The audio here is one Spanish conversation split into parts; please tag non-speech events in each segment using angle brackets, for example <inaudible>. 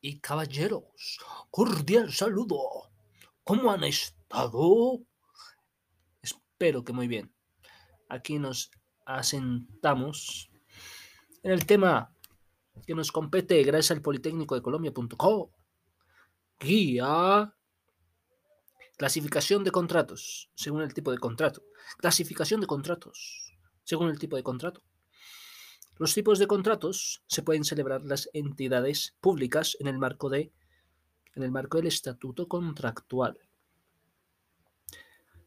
Y caballeros, cordial saludo. ¿Cómo han estado? Espero que muy bien. Aquí nos asentamos en el tema que nos compete gracias al Politécnico de Colombia.co. Guía. Clasificación de contratos, según el tipo de contrato. Clasificación de contratos, según el tipo de contrato. Los tipos de contratos se pueden celebrar las entidades públicas en el marco de en el marco del estatuto contractual.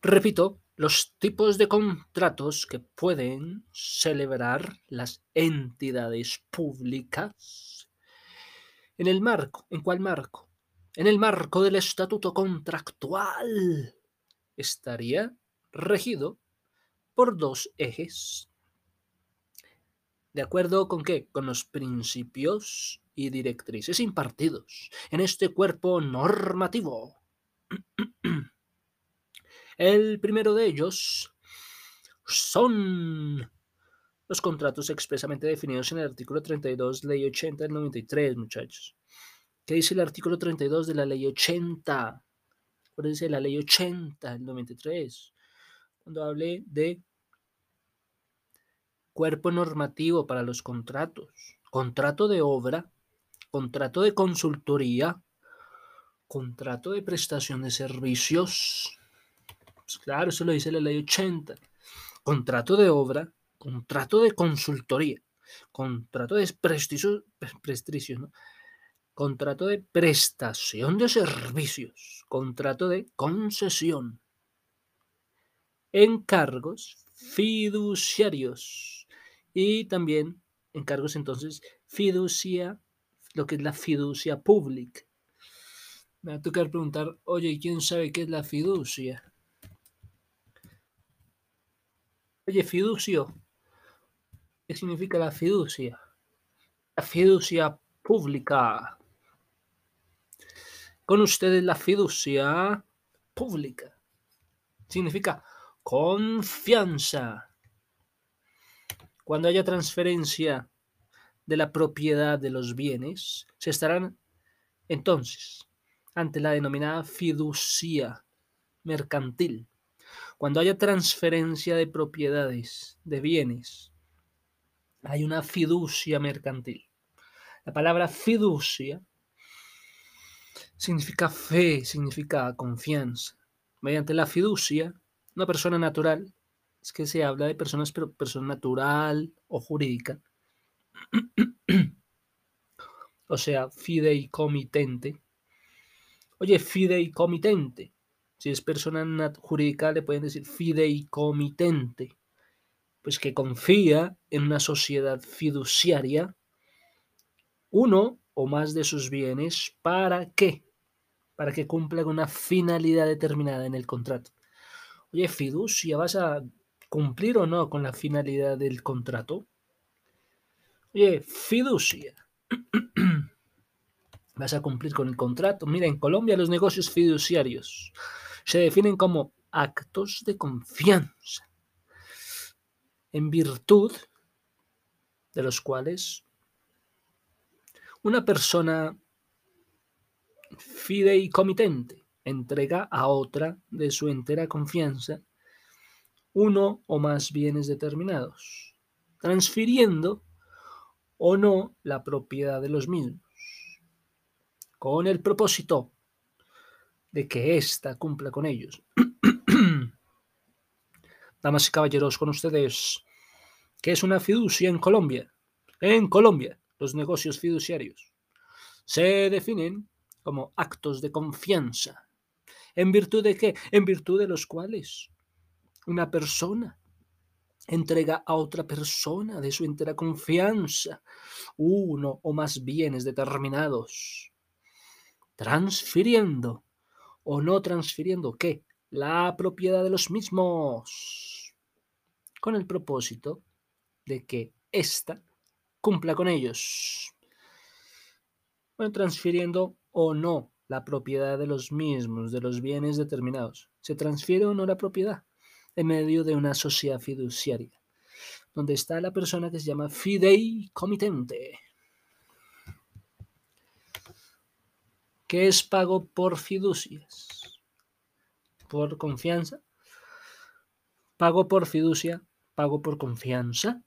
Repito, los tipos de contratos que pueden celebrar las entidades públicas en el marco, ¿en cuál marco? En el marco del estatuto contractual estaría regido por dos ejes ¿De acuerdo con qué? Con los principios y directrices impartidos en este cuerpo normativo. <clears throat> El primero de ellos son los contratos expresamente definidos en el artículo 32, ley 80 del 93, muchachos. ¿Qué dice el artículo 32 de la ley 80? Acuérdense la ley 80 del 93, cuando hablé de cuerpo normativo para los contratos, contrato de obra, contrato de consultoría, contrato de prestación de servicios. Pues claro, eso lo dice la ley 80. Contrato de obra, contrato de consultoría, contrato de prestigio, prestigio contrato de prestación de servicios, contrato de concesión, encargos fiduciarios y también encargos entonces fiducia, lo que es la fiducia pública. Me va a tocar preguntar, oye, ¿quién sabe qué es la fiducia? Oye, fiducio, ¿qué significa la fiducia? La fiducia pública. Con ustedes la fiducia pública. Significa confianza cuando haya transferencia de la propiedad de los bienes, se estarán entonces ante la denominada fiducia mercantil. Cuando haya transferencia de propiedades, de bienes, hay una fiducia mercantil. La palabra fiducia significa fe, significa confianza. Mediante la fiducia, una persona natural es que se habla de personas, pero persona natural o jurídica. o sea, fideicomitente. Oye, fideicomitente. Si es persona jurídica, le pueden decir fideicomitente. Pues que confía en una sociedad fiduciaria uno o más de sus bienes. ¿Para qué? Para que cumpla con una finalidad determinada en el contrato. Oye, fiducia, vas a cumplir o no con la finalidad del contrato. Oye, fiducia. <clears throat> Vas a cumplir con el contrato. Mira, en Colombia los negocios fiduciarios se definen como actos de confianza, en virtud de los cuales una persona fideicomitente entrega a otra de su entera confianza uno o más bienes determinados, transfiriendo o no la propiedad de los mismos, con el propósito de que ésta cumpla con ellos. <clears throat> Damas y caballeros, con ustedes, ¿qué es una fiducia en Colombia? En Colombia, los negocios fiduciarios se definen como actos de confianza. ¿En virtud de qué? En virtud de los cuales una persona entrega a otra persona de su entera confianza uno o más bienes determinados, transfiriendo o no transfiriendo qué? La propiedad de los mismos, con el propósito de que ésta cumpla con ellos. Bueno, transfiriendo o no la propiedad de los mismos, de los bienes determinados. ¿Se transfiere o no la propiedad? En medio de una sociedad fiduciaria, donde está la persona que se llama fideicomitente. ¿Qué es pago por fiducias? Por confianza. Pago por fiducia, pago por confianza.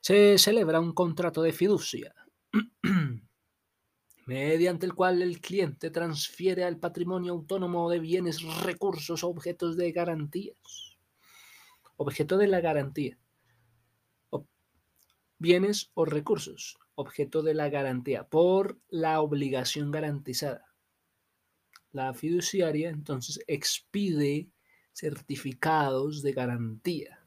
Se celebra un contrato de fiducia <clears throat> mediante el cual el cliente transfiere al patrimonio autónomo de bienes, recursos objetos de garantías. Objeto de la garantía. bienes o recursos. Objeto de la garantía por la obligación garantizada. La fiduciaria entonces expide certificados de garantía.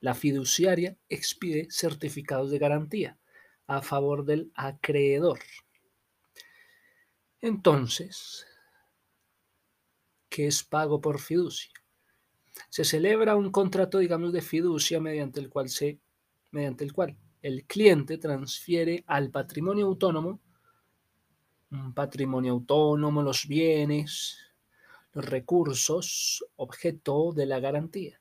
La fiduciaria expide certificados de garantía a favor del acreedor. Entonces, ¿qué es pago por fiducia? Se celebra un contrato, digamos, de fiducia mediante el cual se mediante el cual el cliente transfiere al patrimonio autónomo un patrimonio autónomo, los bienes, los recursos, objeto de la garantía.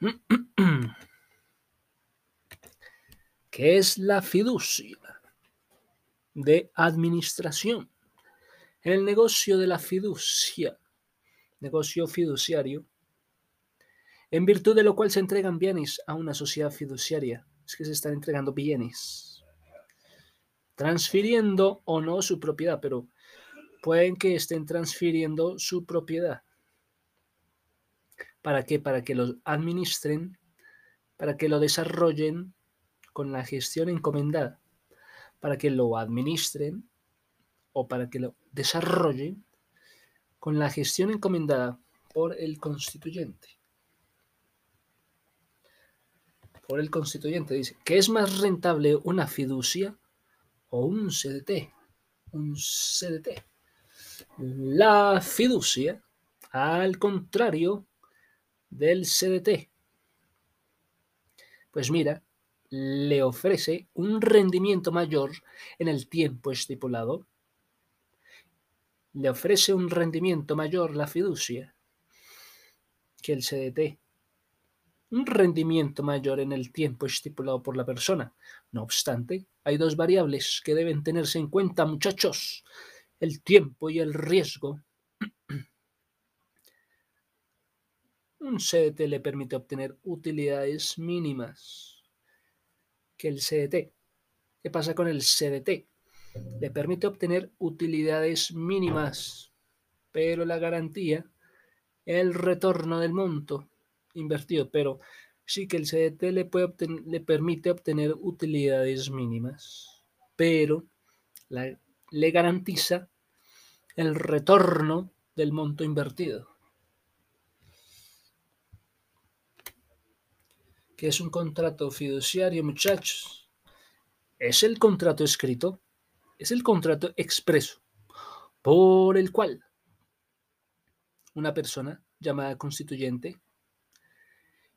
<clears throat> ¿Qué es la fiducia? De administración. En el negocio de la fiducia, negocio fiduciario, en virtud de lo cual se entregan bienes a una sociedad fiduciaria, es que se están entregando bienes, transfiriendo o no su propiedad, pero pueden que estén transfiriendo su propiedad. ¿Para qué? Para que lo administren, para que lo desarrollen con la gestión encomendada, para que lo administren o para que lo desarrollen con la gestión encomendada por el constituyente. Por el constituyente dice, ¿qué es más rentable una fiducia o un CDT? Un CDT. La fiducia, al contrario del CDT. Pues mira, le ofrece un rendimiento mayor en el tiempo estipulado. Le ofrece un rendimiento mayor la fiducia que el CDT. Un rendimiento mayor en el tiempo estipulado por la persona. No obstante, hay dos variables que deben tenerse en cuenta, muchachos. El tiempo y el riesgo. <clears throat> Un CDT le permite obtener utilidades mínimas que el CDT. ¿Qué pasa con el CDT? Le permite obtener utilidades mínimas, pero la garantía, el retorno del monto invertido, pero sí que el CDT le, puede le permite obtener utilidades mínimas, pero le garantiza el retorno del monto invertido. ¿Qué es un contrato fiduciario, muchachos? Es el contrato escrito, es el contrato expreso, por el cual una persona llamada constituyente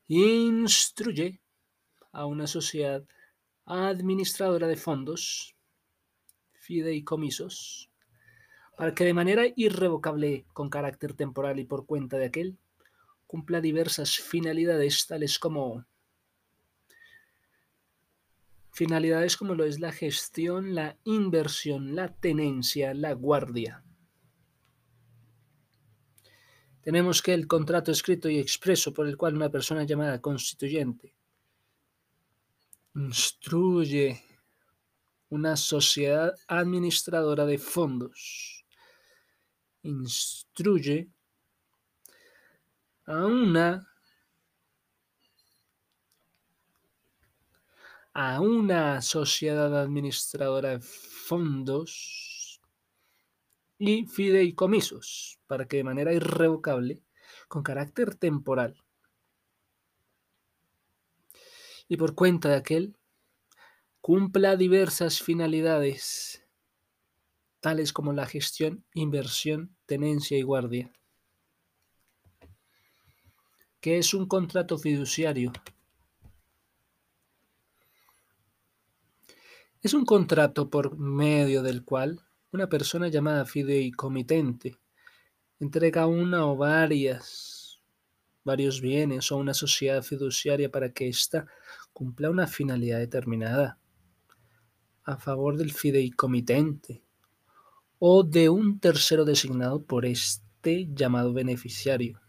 instruye a una sociedad administradora de fondos, fideicomisos, para que de manera irrevocable, con carácter temporal y por cuenta de aquel, cumpla diversas finalidades tales como Finalidades como lo es la gestión, la inversión, la tenencia, la guardia. Tenemos que el contrato escrito y expreso por el cual una persona llamada constituyente instruye una sociedad administradora de fondos, instruye a una a una sociedad administradora de fondos y fideicomisos para que de manera irrevocable, con carácter temporal y por cuenta de aquel, cumpla diversas finalidades, tales como la gestión, inversión, tenencia y guardia. ¿Qué es un contrato fiduciario? Es un contrato por medio del cual una persona llamada fideicomitente entrega una o varias, varios bienes o una sociedad fiduciaria para que ésta cumpla una finalidad determinada. a favor del fideicomitente o de un tercero designado por este llamado beneficiario.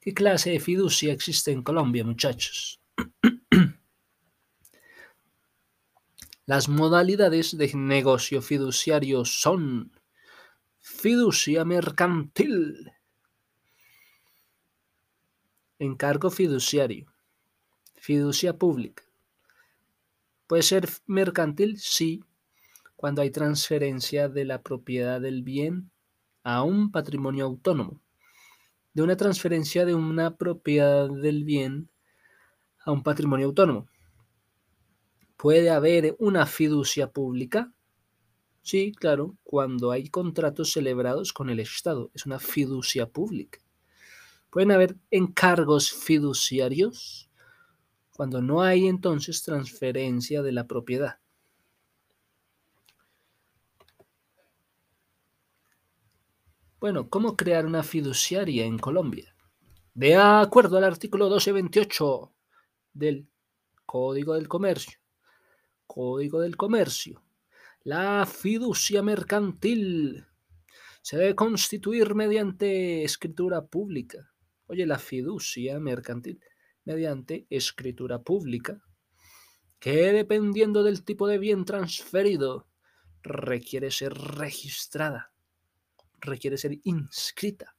¿Qué clase de fiducia existe en Colombia, muchachos? <clears throat> Las modalidades de negocio fiduciario son fiducia mercantil, encargo fiduciario, fiducia pública. Puede ser mercantil, sí, cuando hay transferencia de la propiedad del bien a un patrimonio autónomo, de una transferencia de una propiedad del bien a un patrimonio autónomo. ¿Puede haber una fiducia pública? Sí, claro, cuando hay contratos celebrados con el Estado. Es una fiducia pública. ¿Pueden haber encargos fiduciarios? Cuando no hay entonces transferencia de la propiedad. Bueno, ¿cómo crear una fiduciaria en Colombia? De acuerdo al artículo 1228 del Código del Comercio. Código del Comercio. La fiducia mercantil se debe constituir mediante escritura pública. Oye, la fiducia mercantil mediante escritura pública, que dependiendo del tipo de bien transferido, requiere ser registrada requiere ser inscrita.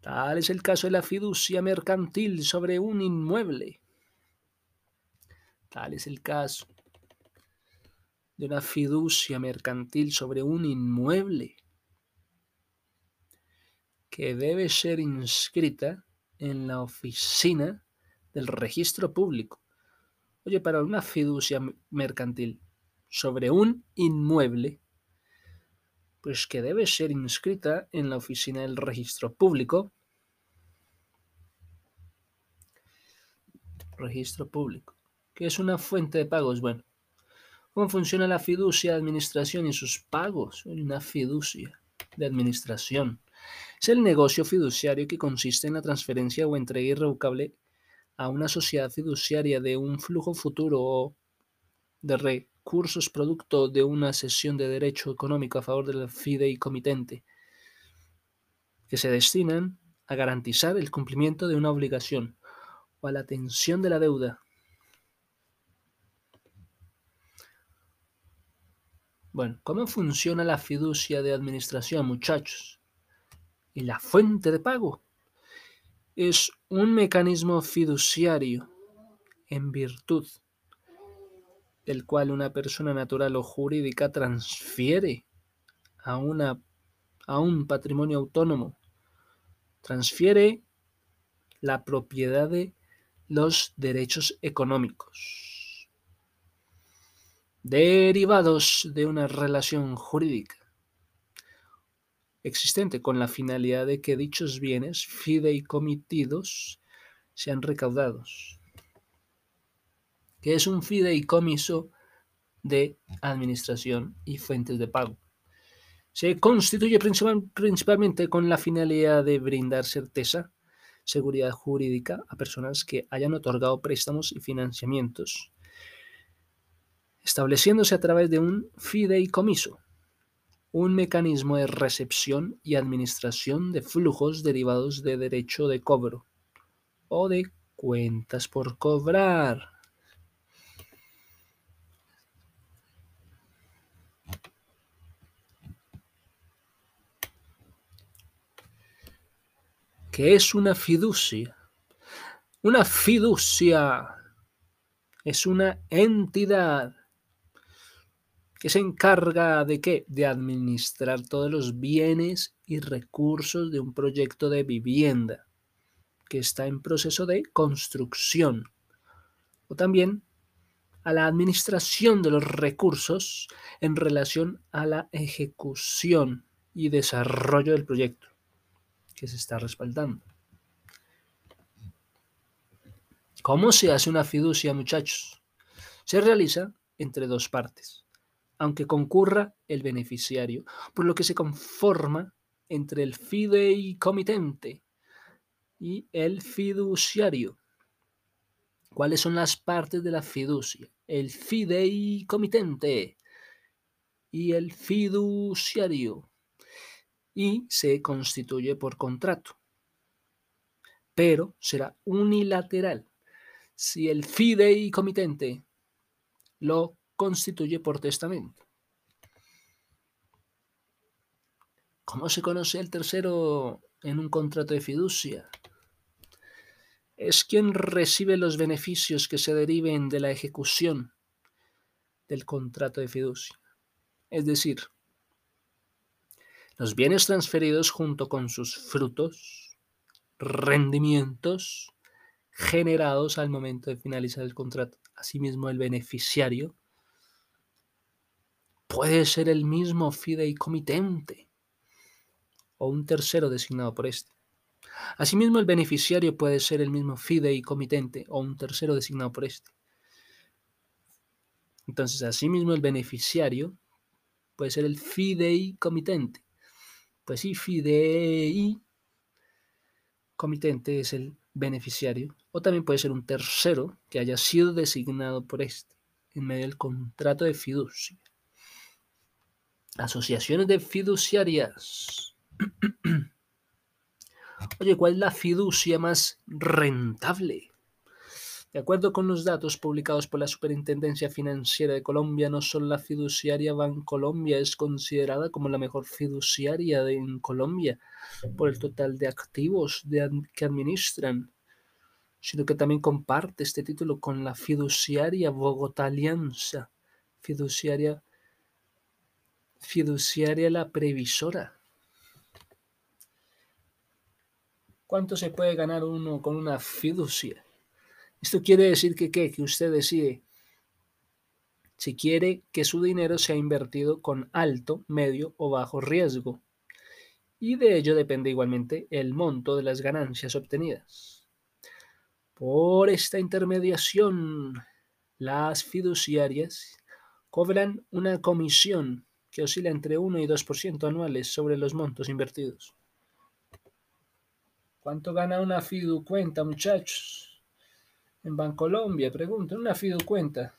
Tal es el caso de la fiducia mercantil sobre un inmueble. Tal es el caso de una fiducia mercantil sobre un inmueble que debe ser inscrita en la oficina del registro público. Oye, para una fiducia mercantil sobre un inmueble pues que debe ser inscrita en la oficina del registro público. Registro público. ¿Qué es una fuente de pagos? Bueno, ¿cómo funciona la fiducia de administración y sus pagos? Una fiducia de administración. Es el negocio fiduciario que consiste en la transferencia o entrega irrevocable a una sociedad fiduciaria de un flujo futuro o de re cursos producto de una sesión de derecho económico a favor del fideicomitente, que se destinan a garantizar el cumplimiento de una obligación o a la atención de la deuda. Bueno, ¿cómo funciona la fiducia de administración, muchachos? Y la fuente de pago. Es un mecanismo fiduciario en virtud el cual una persona natural o jurídica transfiere a, una, a un patrimonio autónomo, transfiere la propiedad de los derechos económicos derivados de una relación jurídica existente con la finalidad de que dichos bienes fideicomitidos sean recaudados que es un fideicomiso de administración y fuentes de pago. Se constituye principalmente con la finalidad de brindar certeza, seguridad jurídica a personas que hayan otorgado préstamos y financiamientos, estableciéndose a través de un fideicomiso, un mecanismo de recepción y administración de flujos derivados de derecho de cobro o de cuentas por cobrar. ¿Qué es una fiducia? Una fiducia es una entidad que se encarga de qué? De administrar todos los bienes y recursos de un proyecto de vivienda que está en proceso de construcción. O también a la administración de los recursos en relación a la ejecución y desarrollo del proyecto que se está respaldando. ¿Cómo se hace una fiducia, muchachos? Se realiza entre dos partes, aunque concurra el beneficiario, por lo que se conforma entre el fideicomitente y el fiduciario. ¿Cuáles son las partes de la fiducia? El fideicomitente y el fiduciario. Y se constituye por contrato. Pero será unilateral si el fideicomitente lo constituye por testamento. ¿Cómo se conoce el tercero en un contrato de fiducia? Es quien recibe los beneficios que se deriven de la ejecución del contrato de fiducia. Es decir, los bienes transferidos junto con sus frutos, rendimientos generados al momento de finalizar el contrato. Asimismo, el beneficiario puede ser el mismo fideicomitente o un tercero designado por este. Asimismo, el beneficiario puede ser el mismo fideicomitente o un tercero designado por este. Entonces, asimismo, el beneficiario puede ser el fideicomitente. Pues sí, fideicomitente es el beneficiario, o también puede ser un tercero que haya sido designado por este en medio del contrato de fiducia. Asociaciones de fiduciarias. <clears throat> Oye, ¿cuál es la fiducia más rentable? De acuerdo con los datos publicados por la Superintendencia Financiera de Colombia, no solo la fiduciaria Bancolombia es considerada como la mejor fiduciaria en Colombia por el total de activos que administran, sino que también comparte este título con la fiduciaria Bogotá Alianza, fiduciaria, fiduciaria La Previsora. ¿Cuánto se puede ganar uno con una fiducia? Esto quiere decir que, ¿qué? que usted decide si quiere que su dinero sea invertido con alto, medio o bajo riesgo. Y de ello depende igualmente el monto de las ganancias obtenidas. Por esta intermediación, las fiduciarias cobran una comisión que oscila entre 1 y 2% anuales sobre los montos invertidos. ¿Cuánto gana una fidu cuenta, muchachos? en Bancolombia, preguntan, una cuenta.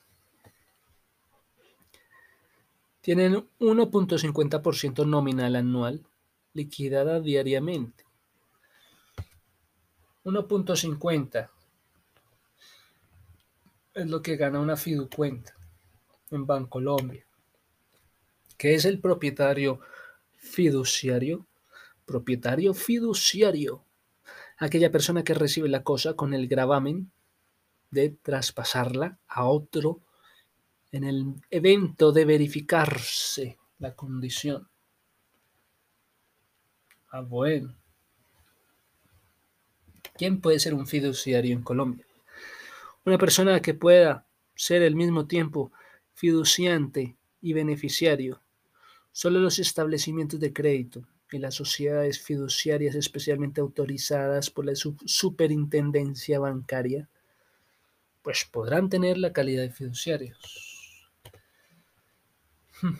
Tienen 1.50% nominal anual liquidada diariamente. 1.50 es lo que gana una fiducuenta en Bancolombia. ¿Qué es el propietario fiduciario? Propietario fiduciario. Aquella persona que recibe la cosa con el gravamen de traspasarla a otro en el evento de verificarse la condición. Ah, bueno. ¿Quién puede ser un fiduciario en Colombia? Una persona que pueda ser al mismo tiempo fiduciante y beneficiario. Solo los establecimientos de crédito y las sociedades fiduciarias especialmente autorizadas por la superintendencia bancaria pues podrán tener la calidad de fiduciarios. Hmm.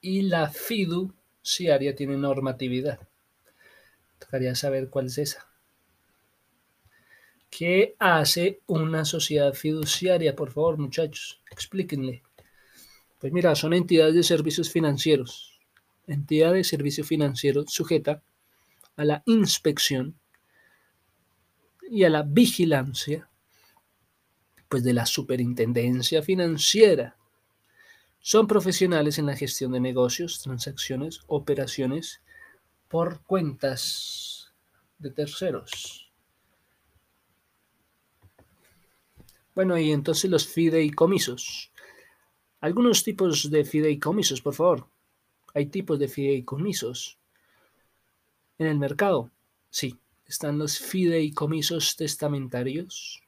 Y la fiduciaria tiene normatividad. Tocaría saber cuál es esa. ¿Qué hace una sociedad fiduciaria? Por favor, muchachos, explíquenle. Pues mira, son entidades de servicios financieros. Entidad de servicio financiero sujeta a la inspección y a la vigilancia pues de la superintendencia financiera. Son profesionales en la gestión de negocios, transacciones, operaciones por cuentas de terceros. Bueno, y entonces los fideicomisos. Algunos tipos de fideicomisos, por favor. Hay tipos de fideicomisos en el mercado. Sí, están los fideicomisos testamentarios,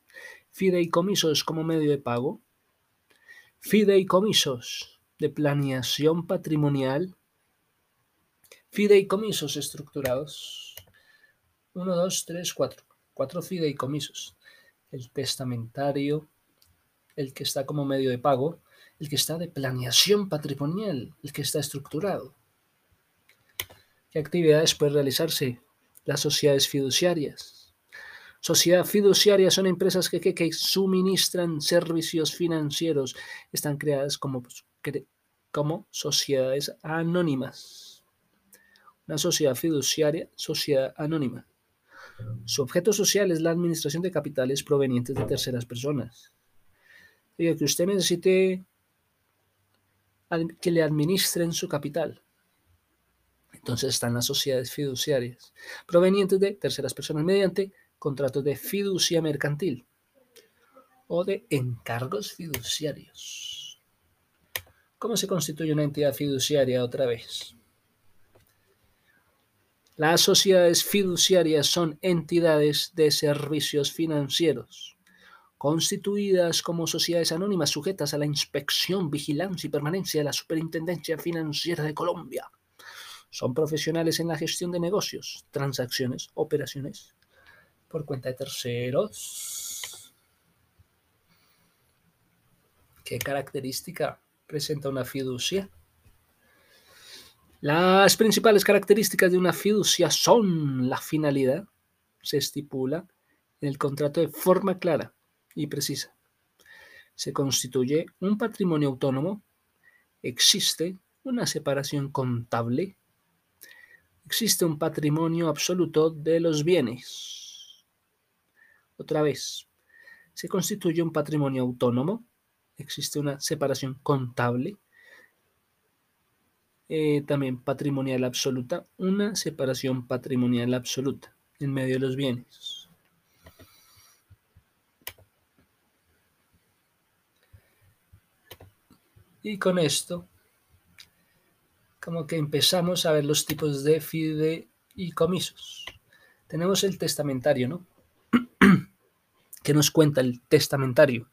fideicomisos como medio de pago, fideicomisos de planeación patrimonial, fideicomisos estructurados. Uno, dos, tres, cuatro. Cuatro fideicomisos. El testamentario, el que está como medio de pago, el que está de planeación patrimonial, el que está estructurado. ¿Qué actividades puede realizarse las sociedades fiduciarias. Sociedad fiduciaria son empresas que, que, suministran servicios financieros. Están creadas como, pues, como sociedades anónimas. Una sociedad fiduciaria, sociedad anónima. Su objeto social es la administración de capitales provenientes de terceras personas. Diga que usted necesite que le administren su capital. Entonces están las sociedades fiduciarias, provenientes de terceras personas mediante contratos de fiducia mercantil o de encargos fiduciarios. ¿Cómo se constituye una entidad fiduciaria otra vez? Las sociedades fiduciarias son entidades de servicios financieros, constituidas como sociedades anónimas sujetas a la inspección, vigilancia y permanencia de la Superintendencia Financiera de Colombia. Son profesionales en la gestión de negocios, transacciones, operaciones por cuenta de terceros. ¿Qué característica presenta una fiducia? Las principales características de una fiducia son la finalidad, se estipula en el contrato de forma clara y precisa. Se constituye un patrimonio autónomo, existe una separación contable, existe un patrimonio absoluto de los bienes. Otra vez, se constituye un patrimonio autónomo, existe una separación contable, eh, también patrimonial absoluta, una separación patrimonial absoluta en medio de los bienes. Y con esto, como que empezamos a ver los tipos de fideicomisos. Tenemos el testamentario, ¿no? <clears throat> ¿Qué nos cuenta el testamentario?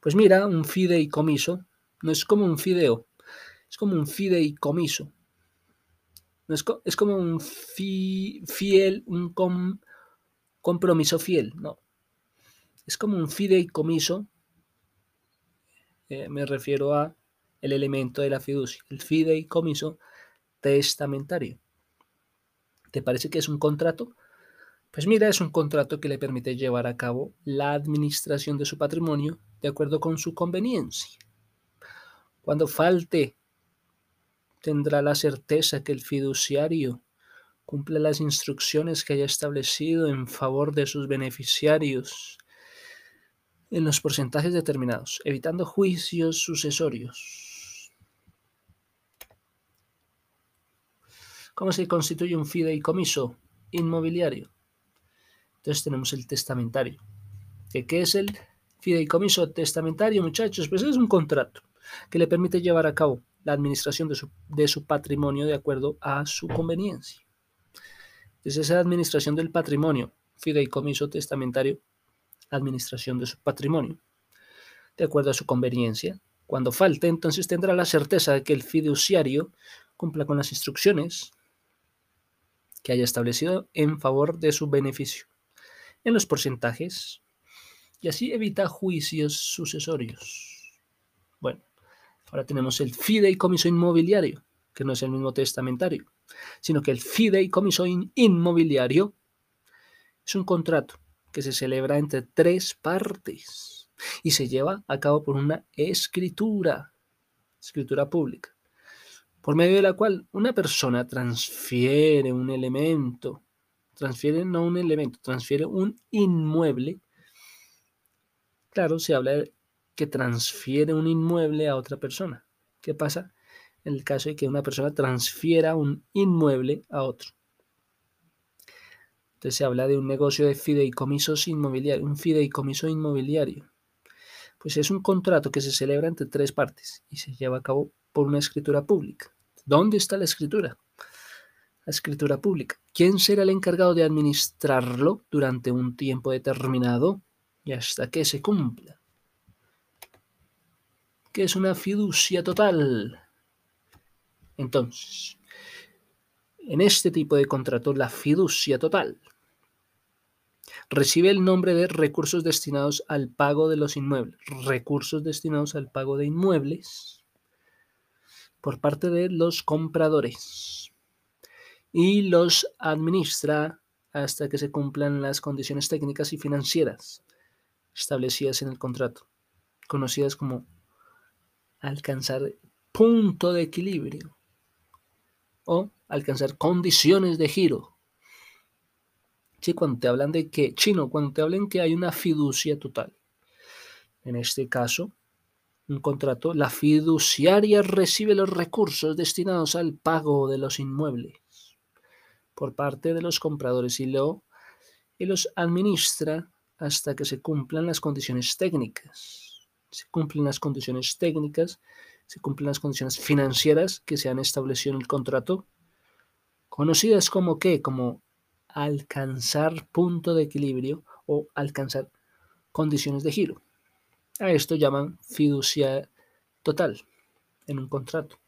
Pues mira, un fideicomiso no es como un fideo, es como un fideicomiso. es, es como un fiel, un compromiso fiel, no. Es como un fideicomiso, eh, me refiero a el elemento de la fiducia, el fideicomiso testamentario. ¿Te parece que es un contrato? Pues mira, es un contrato que le permite llevar a cabo la administración de su patrimonio de acuerdo con su conveniencia. Cuando falte tendrá la certeza que el fiduciario cumple las instrucciones que haya establecido en favor de sus beneficiarios en los porcentajes determinados, evitando juicios sucesorios. ¿Cómo se constituye un fideicomiso inmobiliario? Entonces tenemos el testamentario. ¿Qué es el fideicomiso testamentario, muchachos? Pues es un contrato que le permite llevar a cabo la administración de su, patrimonio de acuerdo a su conveniencia. Es esa administración del patrimonio, fideicomiso testamentario, administración de su patrimonio, de acuerdo a su conveniencia. Cuando falte, entonces tendrá la certeza de que el fiduciario cumpla con las instrucciones que haya establecido en favor de su beneficio, en los porcentajes, y así evita juicios sucesorios. Bueno, Ahora tenemos el fideicomiso inmobiliario, que no es el mismo testamentario, sino que el fideicomiso inmobiliario es un contrato que se celebra entre tres partes y se lleva a cabo por una escritura, escritura pública, por medio de la cual una persona transfiere un elemento, transfiere no un elemento, transfiere un inmueble. Claro, se habla de que transfiere un inmueble a otra persona. ¿Qué pasa en el caso de que una persona transfiera un inmueble a otro? Se habla de un negocio de fideicomisos inmobiliarios, un fideicomiso inmobiliario. Pues es un contrato que se celebra entre tres partes y se lleva a cabo por una escritura pública. ¿Dónde está la escritura? La escritura pública. ¿Quién será el encargado de administrarlo durante un tiempo determinado y hasta que se cumpla? que es una fiducia total. Entonces, en este tipo de contrato, la fiducia total recibe el nombre de recursos destinados al pago de los inmuebles, recursos destinados al pago de inmuebles por parte de los compradores y los administra hasta que se cumplan las condiciones técnicas y financieras establecidas en el contrato, conocidas como alcanzar punto de equilibrio o alcanzar condiciones de giro. Sí, cuando te hablan de que, chino, cuando te hablan que hay una fiducia total. En este caso, un contrato, la fiduciaria recibe los recursos destinados al pago de los inmuebles por parte de los compradores y, lo, y los administra hasta que se cumplan las condiciones técnicas. Se cumplen las condiciones técnicas, se cumplen las condiciones financieras que se han establecido en el contrato, conocidas como qué, como alcanzar punto de equilibrio o alcanzar condiciones de giro. A esto llaman fiducia total en un contrato,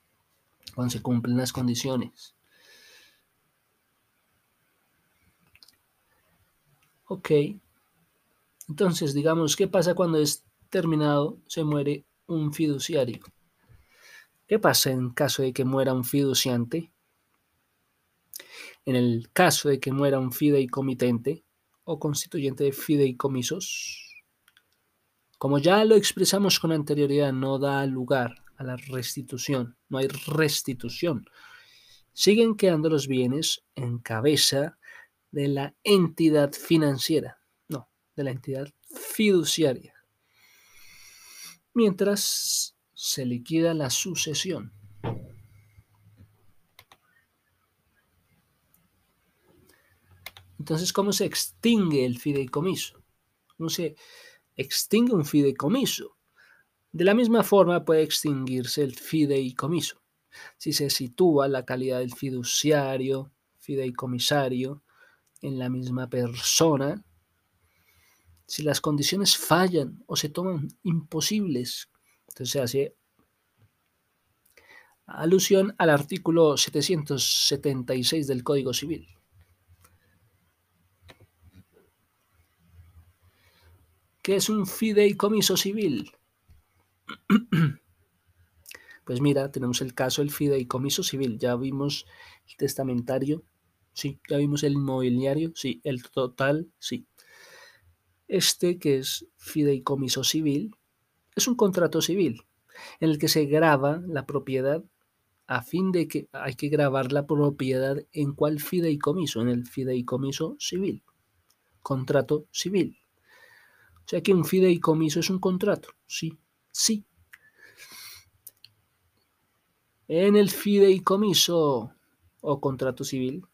cuando se cumplen las condiciones. Ok. Entonces, digamos, ¿qué pasa cuando es terminado, se muere un fiduciario? ¿Qué pasa en caso de que muera un fiduciante? En el caso de que muera un fideicomitente o constituyente de fideicomisos, como ya lo expresamos con anterioridad, no da lugar a la restitución, no hay restitución. Siguen quedando los bienes en cabeza de la entidad financiera, no, de la entidad fiduciaria, mientras se liquida la sucesión. Entonces, ¿cómo se extingue el fideicomiso? ¿Cómo se extingue un fideicomiso. De la misma forma puede extinguirse el fideicomiso si se sitúa la calidad del fiduciario, fideicomisario, en la misma persona, si las condiciones fallan o se toman imposibles. Entonces se hace alusión al artículo 776 del Código Civil. ¿Qué es un fideicomiso civil? <clears throat> Pues mira, tenemos el caso del fideicomiso civil. Ya vimos el testamentario, sí. Ya vimos el inmobiliario, sí. El total, sí. Este, que es fideicomiso civil, es un contrato civil en el que se graba la propiedad a fin de que hay que grabar la propiedad en cuál fideicomiso, en el fideicomiso civil. Contrato civil. O sea que un fideicomiso es un contrato. Sí, sí. En el fideicomiso o contrato civil,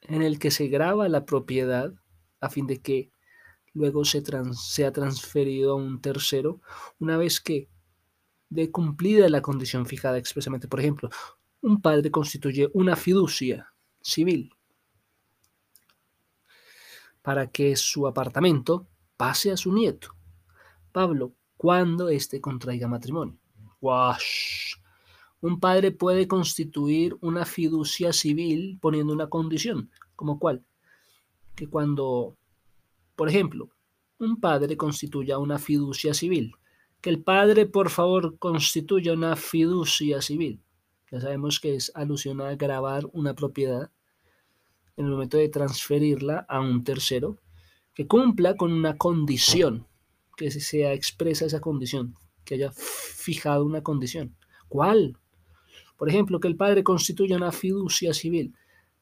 en el que se graba la propiedad a fin de que luego se sea transferido a un tercero, una vez que de cumplida la condición fijada expresamente. Por ejemplo, un padre constituye una fiducia civil para que su apartamento pase a su nieto, Pablo, cuando éste contraiga matrimonio. ¡Wash! Un padre puede constituir una fiducia civil poniendo una condición, como cuál? Que cuando, por ejemplo, un padre constituya una fiducia civil, que el padre por favor constituya una fiducia civil. Ya sabemos que es alusión a grabar una propiedad en el momento de transferirla a un tercero que cumpla con una condición, que sea expresa esa condición, que haya fijado una condición. ¿Cuál? Por ejemplo, que el padre constituya una fiducia civil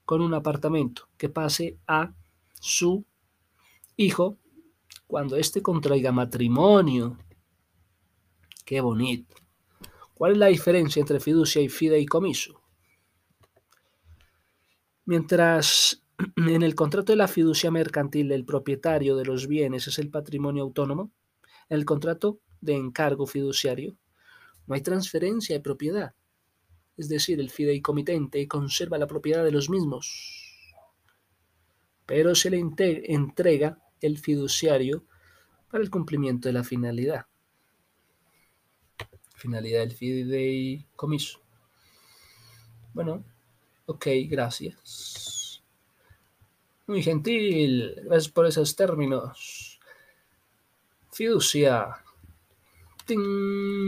con un apartamento que pase a su hijo cuando éste contraiga matrimonio. Qué bonito. ¿Cuál es la diferencia entre fiducia y fideicomiso? Mientras <clears throat> en el contrato de la fiducia mercantil el propietario de los bienes es el patrimonio autónomo, en el contrato de encargo fiduciario no hay transferencia de propiedad, es decir, el fideicomitente conserva la propiedad de los mismos, pero se le entrega el fiduciario para el cumplimiento de la finalidad. Finalidad del fideicomiso. Bueno, ok, gracias. Muy gentil, gracias por esos términos. Fiducia. ¡Ting!